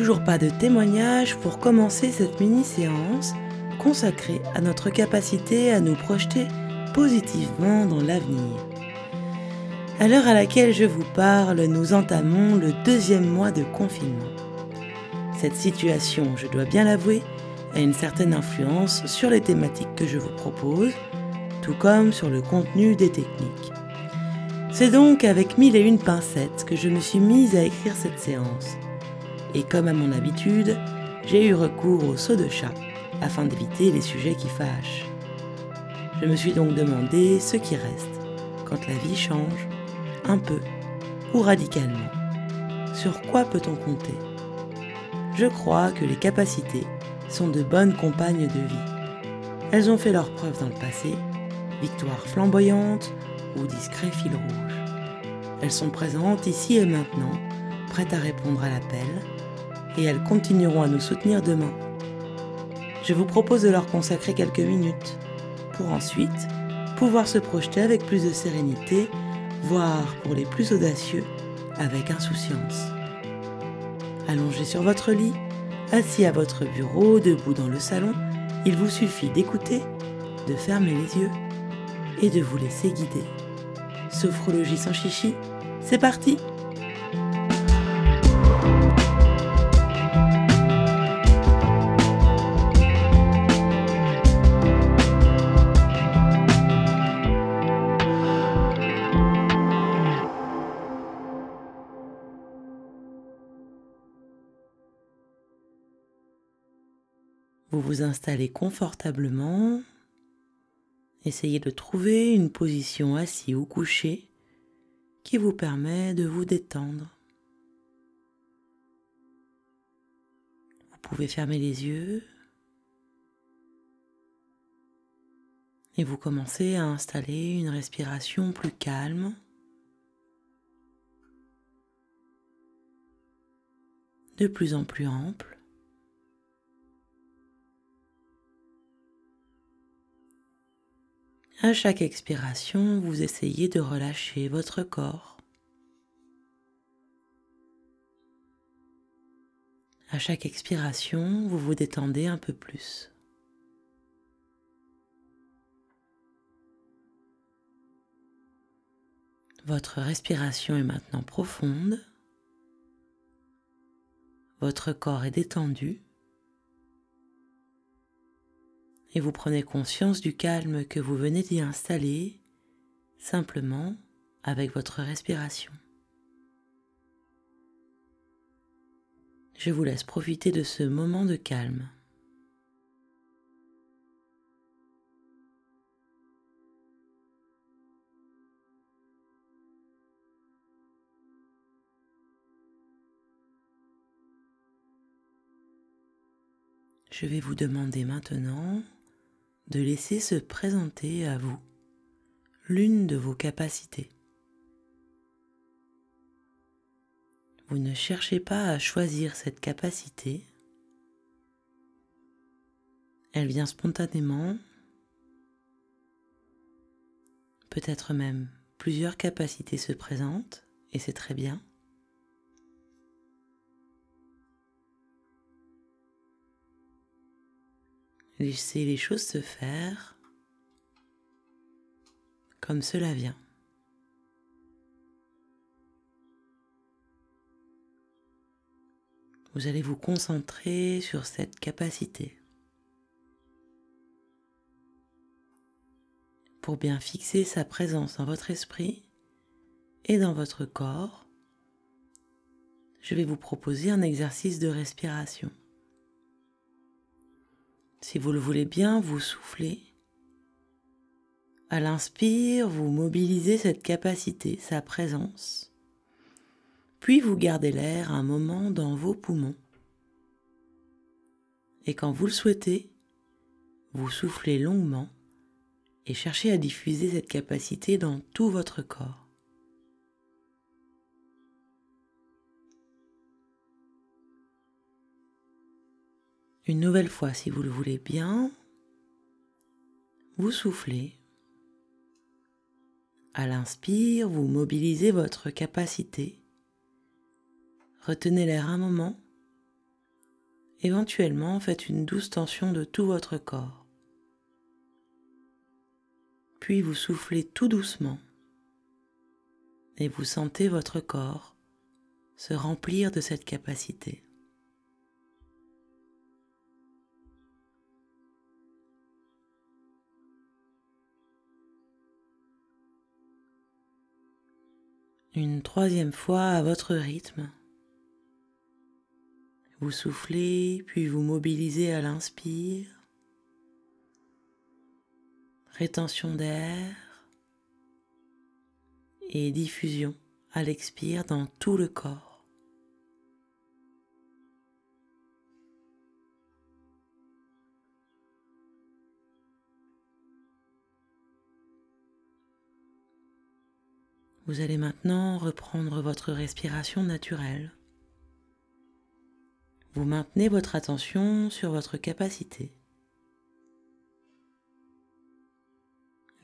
toujours pas de témoignage pour commencer cette mini-séance consacrée à notre capacité à nous projeter positivement dans l'avenir. À l'heure à laquelle je vous parle, nous entamons le deuxième mois de confinement. Cette situation, je dois bien l'avouer, a une certaine influence sur les thématiques que je vous propose, tout comme sur le contenu des techniques. C'est donc avec mille et une pincettes que je me suis mise à écrire cette séance. Et comme à mon habitude, j'ai eu recours au saut de chat afin d'éviter les sujets qui fâchent. Je me suis donc demandé ce qui reste quand la vie change, un peu ou radicalement. Sur quoi peut-on compter? Je crois que les capacités sont de bonnes compagnes de vie. Elles ont fait leurs preuves dans le passé, victoire flamboyante ou discret fil rouge. Elles sont présentes ici et maintenant, prêtes à répondre à l'appel, et elles continueront à nous soutenir demain. Je vous propose de leur consacrer quelques minutes, pour ensuite pouvoir se projeter avec plus de sérénité, voire pour les plus audacieux, avec insouciance. Allongé sur votre lit, assis à votre bureau, debout dans le salon, il vous suffit d'écouter, de fermer les yeux et de vous laisser guider. Sophrologie sans chichi, c'est parti Vous vous installez confortablement. Essayez de trouver une position assise ou couchée qui vous permet de vous détendre. Vous pouvez fermer les yeux et vous commencez à installer une respiration plus calme. de plus en plus ample. À chaque expiration, vous essayez de relâcher votre corps. À chaque expiration, vous vous détendez un peu plus. Votre respiration est maintenant profonde. Votre corps est détendu. Et vous prenez conscience du calme que vous venez d'y installer simplement avec votre respiration. Je vous laisse profiter de ce moment de calme. Je vais vous demander maintenant de laisser se présenter à vous l'une de vos capacités. Vous ne cherchez pas à choisir cette capacité. Elle vient spontanément. Peut-être même plusieurs capacités se présentent et c'est très bien. Laissez les choses se faire comme cela vient. Vous allez vous concentrer sur cette capacité. Pour bien fixer sa présence dans votre esprit et dans votre corps, je vais vous proposer un exercice de respiration. Si vous le voulez bien, vous soufflez. À l'inspire, vous mobilisez cette capacité, sa présence. Puis vous gardez l'air un moment dans vos poumons. Et quand vous le souhaitez, vous soufflez longuement et cherchez à diffuser cette capacité dans tout votre corps. Une nouvelle fois, si vous le voulez bien, vous soufflez. À l'inspire, vous mobilisez votre capacité. Retenez l'air un moment Éventuellement, faites une douce tension de tout votre corps. Puis vous soufflez tout doucement et vous sentez votre corps se remplir de cette capacité. Une troisième fois à votre rythme. Vous soufflez, puis vous mobilisez à l'inspire. Rétention d'air et diffusion à l'expire dans tout le corps. Vous allez maintenant reprendre votre respiration naturelle. Vous maintenez votre attention sur votre capacité.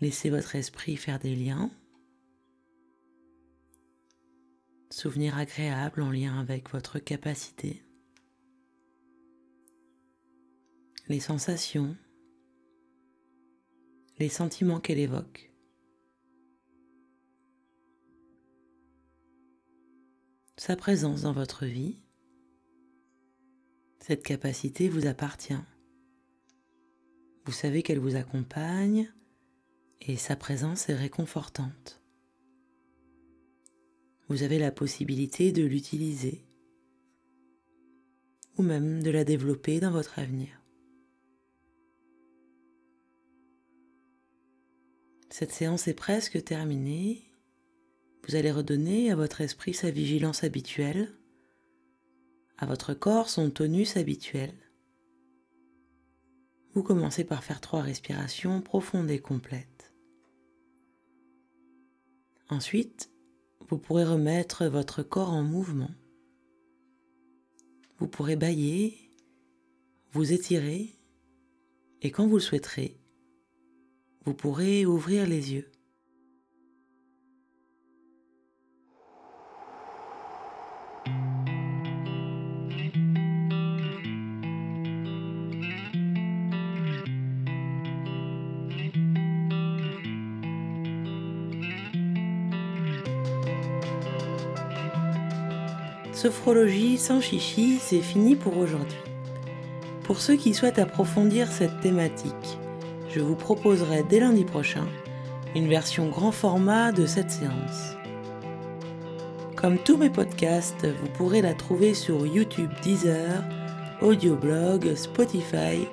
Laissez votre esprit faire des liens Souvenir agréable en lien avec votre capacité. Les sensations, les sentiments qu'elle évoque. Sa présence dans votre vie. Cette capacité vous appartient. Vous savez qu'elle vous accompagne et sa présence est réconfortante vous avez la possibilité de l'utiliser ou même de la développer dans votre avenir. Cette séance est presque terminée. Vous allez redonner à votre esprit sa vigilance habituelle, à votre corps son tonus habituel. Vous commencez par faire trois respirations profondes et complètes. Ensuite, vous pourrez remettre votre corps en mouvement. Vous pourrez bailler, vous étirer et quand vous le souhaiterez, vous pourrez ouvrir les yeux. Sophrologie sans chichi, c'est fini pour aujourd'hui. Pour ceux qui souhaitent approfondir cette thématique, je vous proposerai dès lundi prochain une version grand format de cette séance. Comme tous mes podcasts, vous pourrez la trouver sur YouTube Deezer, Audioblog, Spotify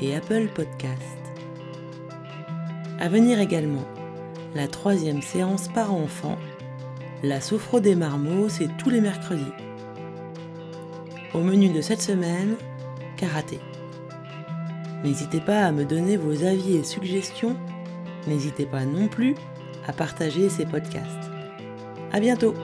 et Apple Podcast. À venir également, la troisième séance par enfant la sophro des marmots, c'est tous les mercredis. Au menu de cette semaine, karaté. N'hésitez pas à me donner vos avis et suggestions. N'hésitez pas non plus à partager ces podcasts. À bientôt!